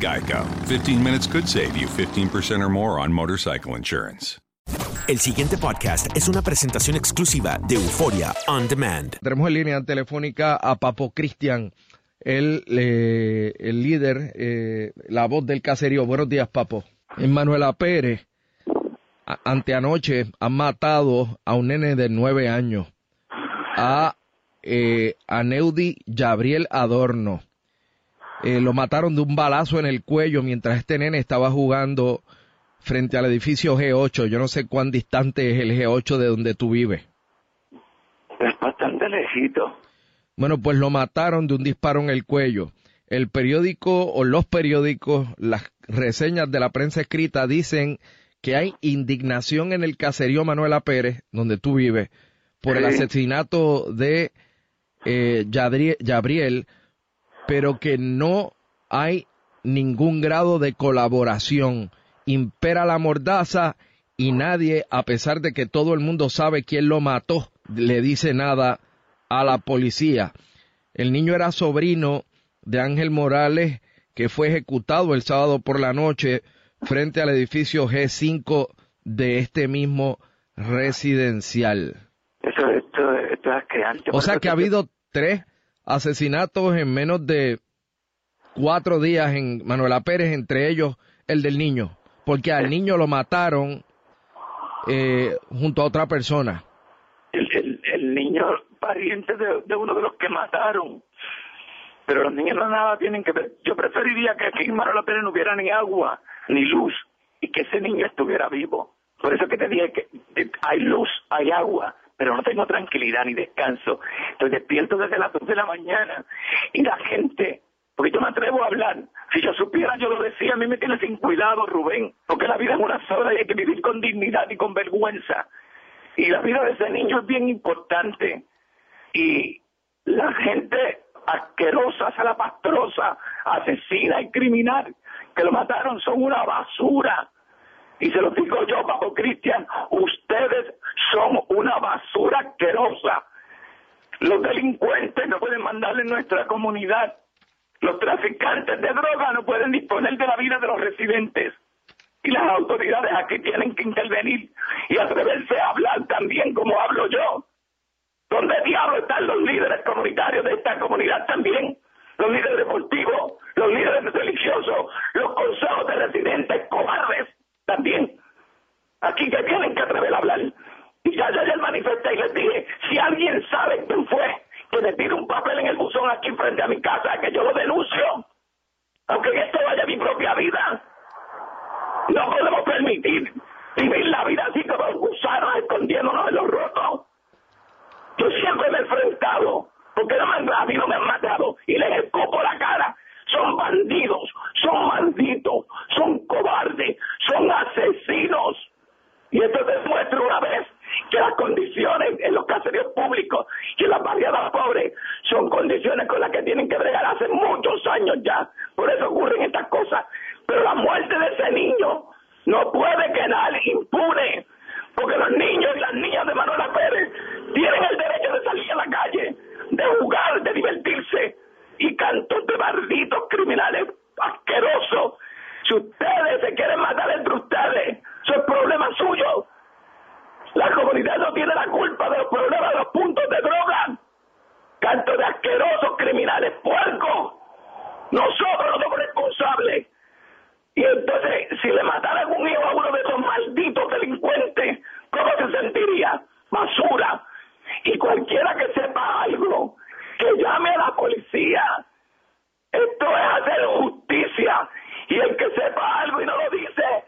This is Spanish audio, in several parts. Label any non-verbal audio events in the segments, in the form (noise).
Geico. 15 minutes could save you 15% or more on motorcycle insurance. El siguiente podcast es una presentación exclusiva de Euforia On Demand. Tenemos en línea telefónica a Papo Cristian, el, eh, el líder, eh, la voz del caserío. Buenos días, Papo. En Manuela Pérez, a- anteanoche han matado a un nene de nueve años, a, eh, a Neudi Gabriel Adorno. Eh, lo mataron de un balazo en el cuello mientras este nene estaba jugando frente al edificio G8. Yo no sé cuán distante es el G8 de donde tú vives. Es bastante lejito. Bueno, pues lo mataron de un disparo en el cuello. El periódico o los periódicos, las reseñas de la prensa escrita dicen que hay indignación en el caserío Manuela Pérez, donde tú vives, por el asesinato de eh, Yadri- pero que no hay ningún grado de colaboración. Impera la mordaza y nadie, a pesar de que todo el mundo sabe quién lo mató, le dice nada a la policía. El niño era sobrino de Ángel Morales, que fue ejecutado el sábado por la noche frente al edificio G5 de este mismo residencial. Eso, esto, esto es. O sea que ha habido tres asesinatos en menos de cuatro días en Manuela Pérez, entre ellos el del niño, porque al niño lo mataron eh, junto a otra persona. El, el, niño pariente de, de uno de los que mataron. Pero los niños no nada tienen que ver. Yo preferiría que aquí en Manuela Pérez no hubiera ni agua, ni luz, y que ese niño estuviera vivo. Por eso que te dije que hay luz, hay agua, pero no tengo tranquilidad ni descanso. Estoy despierto desde las dos de la mañana y la gente, porque yo me atrevo a hablar. Si yo supiera, yo lo decía, a mí me tiene sin cuidado, Rubén, porque la vida es una sola y hay que vivir con dignidad y con vergüenza. Y la vida de ese niño es bien importante. Y la gente asquerosa, salapastrosa, asesina y criminal que lo mataron son una basura. Y se lo digo yo, Papo Cristian, ustedes son una basura asquerosa. Los delincuentes no pueden mandarle en nuestra comunidad. Los traficantes de droga no pueden disponer de la vida de los residentes. Y las autoridades aquí tienen que intervenir y atreverse a hablar también como hablo yo. ¿Dónde diablos están los líderes comunitarios de esta comunidad también? Los líderes deportivos, los líderes religiosos, los consejos de residentes cobardes también. aquí que tienen que atrever a hablar. Y ya ayer manifesté y les dije, si alguien sabe quién fue que me tire un papel en el buzón aquí frente a mi casa, que yo lo denuncio, aunque esto vaya mi propia vida. No podemos permitir vivir la vida así como gusanos escondiéndonos en los rotos. Yo siempre me he enfrentado, porque no me han, a mí no me han matado y les escopo la cara. Son bandidos, son malditos, son cobardes, son asesinos. Y esto demuestra una vez que las condiciones en los caseríos públicos y en las barriadas pobres son condiciones con las que tienen que bregar hace muchos años ya. No tiene la culpa de los problemas de los puntos de droga. Cantos de asquerosos criminales puercos. Nosotros no somos responsables. Y entonces, si le mataran un hijo a uno de esos malditos delincuentes, ¿cómo se sentiría? Basura. Y cualquiera que sepa algo, que llame a la policía. Esto es hacer justicia. Y el que sepa algo y no lo dice,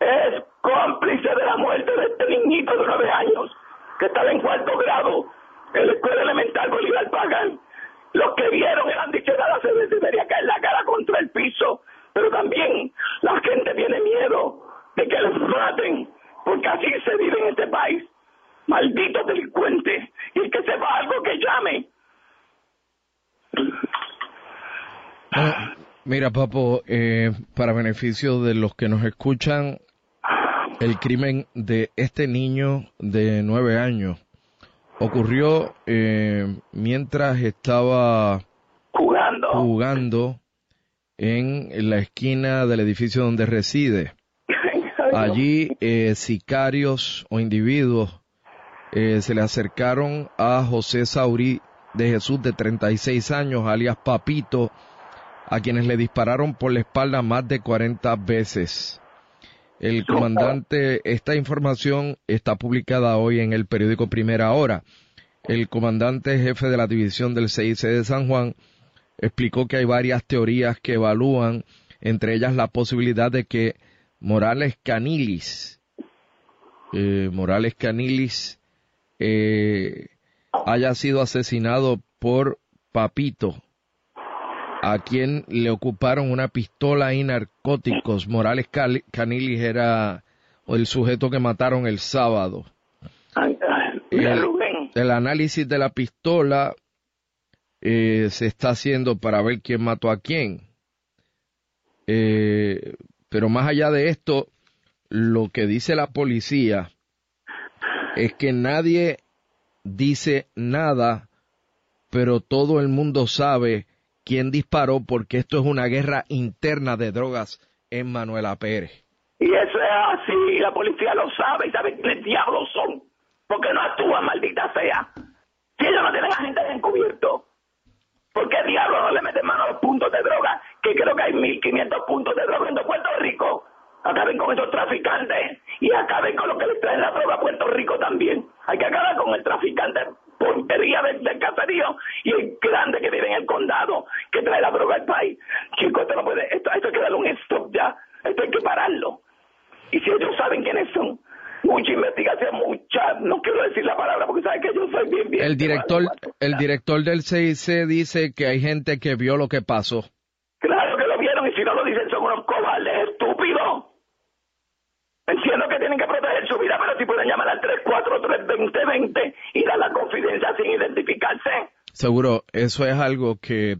es cómplice de la muerte de este niñito de nueve años, que estaba en cuarto grado en la escuela elemental Bolívar Pagan. Los que vieron y han dicho nada se debería caer la cara contra el piso pero también la gente tiene miedo de que les maten, porque así se vive en este país. Maldito delincuente, y que sepa algo que llame. Ah, mira, Papo, eh, para beneficio de los que nos escuchan, el crimen de este niño de nueve años ocurrió eh, mientras estaba jugando. jugando en la esquina del edificio donde reside. (laughs) Allí eh, sicarios o individuos eh, se le acercaron a José Saurí de Jesús de 36 años, alias Papito, a quienes le dispararon por la espalda más de 40 veces. El comandante, esta información está publicada hoy en el periódico Primera Hora. El comandante jefe de la división del CIC de San Juan explicó que hay varias teorías que evalúan, entre ellas la posibilidad de que Morales Canilis, eh, Morales Canilis, eh, haya sido asesinado por Papito, a quien le ocuparon una pistola y narcóticos. Morales Canilis era el sujeto que mataron el sábado. el análisis de la pistola eh, se está haciendo para ver quién mató a quién. Eh, pero más allá de esto, lo que dice la policía es que nadie dice nada, pero todo el mundo sabe quién disparó porque esto es una guerra interna de drogas en Manuela Pérez. Y eso es así, la policía lo sabe y sabe quiénes diablos son, porque no actúan, maldita sea. Si ellos no tienen a gente encubierto, ¿Por qué diablos no le meten mano a los puntos de droga? Que creo que hay 1.500 puntos de droga en Puerto Rico. Acaben con esos traficantes y acaben con lo que les traen la droga a Puerto Rico también. Hay que acabar con el traficante portería del, del caserío y el grande que vive en el condado que trae la droga al país. Chicos, esto no puede, esto, esto hay que darle un stop ya. Esto hay que pararlo. Y si ellos saben quiénes son, mucha investigación, mucha, no quiero decir la palabra porque sabes que yo soy bien, bien. El director, el director del CIC dice que hay gente que vio lo que pasó. Entiendo que tienen que proteger su vida, pero si pueden llamar al 343-2020 y dar la confidencia sin identificarse. Seguro, eso es algo que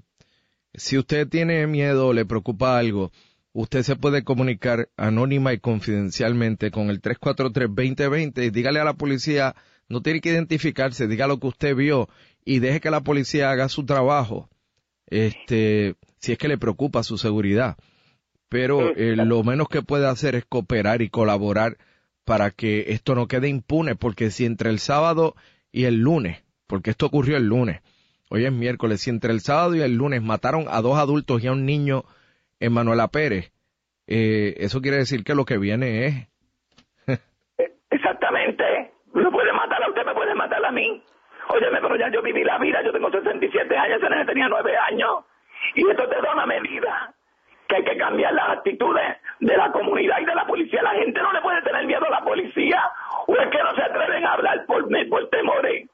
si usted tiene miedo, le preocupa algo, usted se puede comunicar anónima y confidencialmente con el 343-2020 y dígale a la policía, no tiene que identificarse, diga lo que usted vio y deje que la policía haga su trabajo, este, si es que le preocupa su seguridad. Pero eh, lo menos que puede hacer es cooperar y colaborar para que esto no quede impune, porque si entre el sábado y el lunes, porque esto ocurrió el lunes, hoy es miércoles, si entre el sábado y el lunes mataron a dos adultos y a un niño en Manuela Pérez, eh, eso quiere decir que lo que viene es... Exactamente. No puede matar a usted, me puede matar a mí. Óyeme, pero ya yo viví la vida, yo tengo 67 años, nene tenía 9 años. Y esto te da una medida que hay que cambiar las actitudes de la comunidad y de la policía. La gente no le puede tener miedo a la policía o es que no se atreven a hablar por, temores.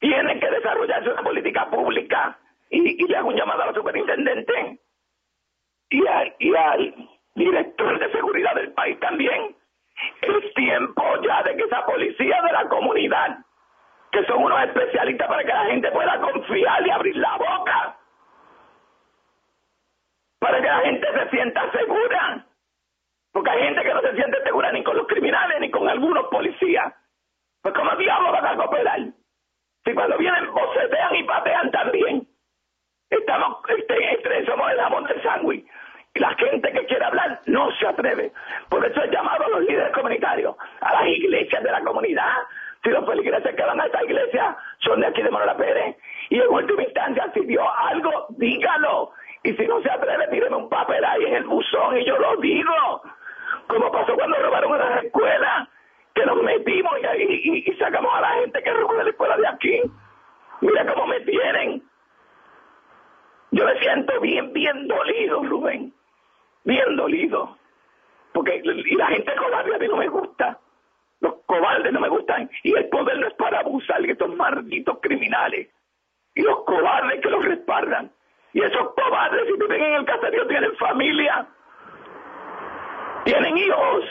Tiene que desarrollarse una política pública y, y le hago un llamado a la superintendente y al director de seguridad del país también. Es tiempo ya de que esa policía de la comunidad, que son unos especialistas para que la gente pueda confiar y abrir la boca, para que la gente se sienta segura. Porque hay gente que no se siente segura ni con los criminales ni con algunos policías. Pues como diablos van a cooperar. Si cuando vienen bocetean y patean también. Estamos, este, este, somos el jamón del sándwich. Y la gente que quiere hablar no se atreve. Por eso he llamado a los líderes comunitarios, a las iglesias de la comunidad. Si los feligreses que van a esta iglesia son de aquí de Manuela Pérez. Y en última instancia, si dio algo, dígalo. Y si no se atreve, tíreme un papel ahí en el buzón y yo lo digo. Como pasó cuando robaron a las escuelas, que nos metimos y, sacamos a la gente que robó la escuela de aquí. Mira cómo me tienen. Yo me siento bien, bien dolido, Rubén. Bien dolido. Porque y la gente cobarde a mí no me gusta. Los cobardes no me gustan. Y el poder no es para abusar de estos malditos criminales. Y los cobardes que los respaldan. Y esos cobardes, si viven en el caserío, tienen familia. Tienen hijos.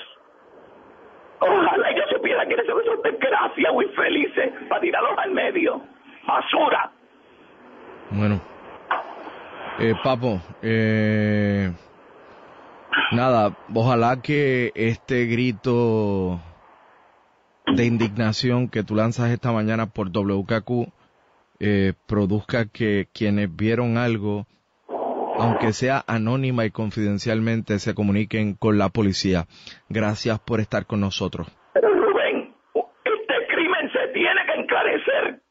Ojalá yo supiera quiénes son esos desgraciados muy felices para tirarlos al medio. Basura. Bueno. Eh, Papo, eh, nada, ojalá que este grito de indignación que tú lanzas esta mañana por WKQ eh, produzca que quienes vieron algo, aunque sea anónima y confidencialmente, se comuniquen con la policía. Gracias por estar con nosotros. Rubén, este crimen se tiene que enclarecer.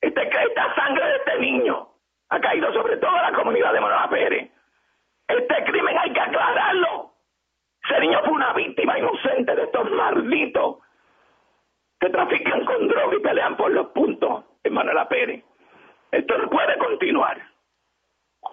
Este, esta sangre de este niño ha caído sobre toda la comunidad de Manuela Pérez. Este crimen hay que aclararlo. Ese niño fue una víctima inocente de estos malditos que trafican con droga y pelean por los puntos en Manuela Pérez. Esto no puede continuar.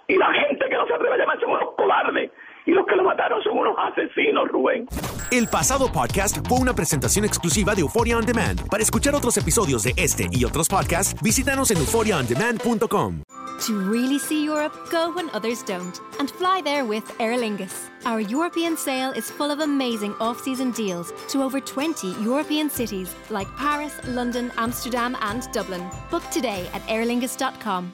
Y la gente que no se atreve a llamar son unos cobardes. Y los que lo mataron son unos asesinos, Rubén. El pasado podcast fue una presentación exclusiva de Euphoria On Demand. Para escuchar otros episodios de este y otros podcasts, visítanos en euphoriaondemand.com. To really see Europe, go when others don't, and fly there with Aer Lingus. Our European sale is full of amazing off-season deals to over 20 European cities like Paris, London, Amsterdam, and Dublin. Book today at aerlingus.com.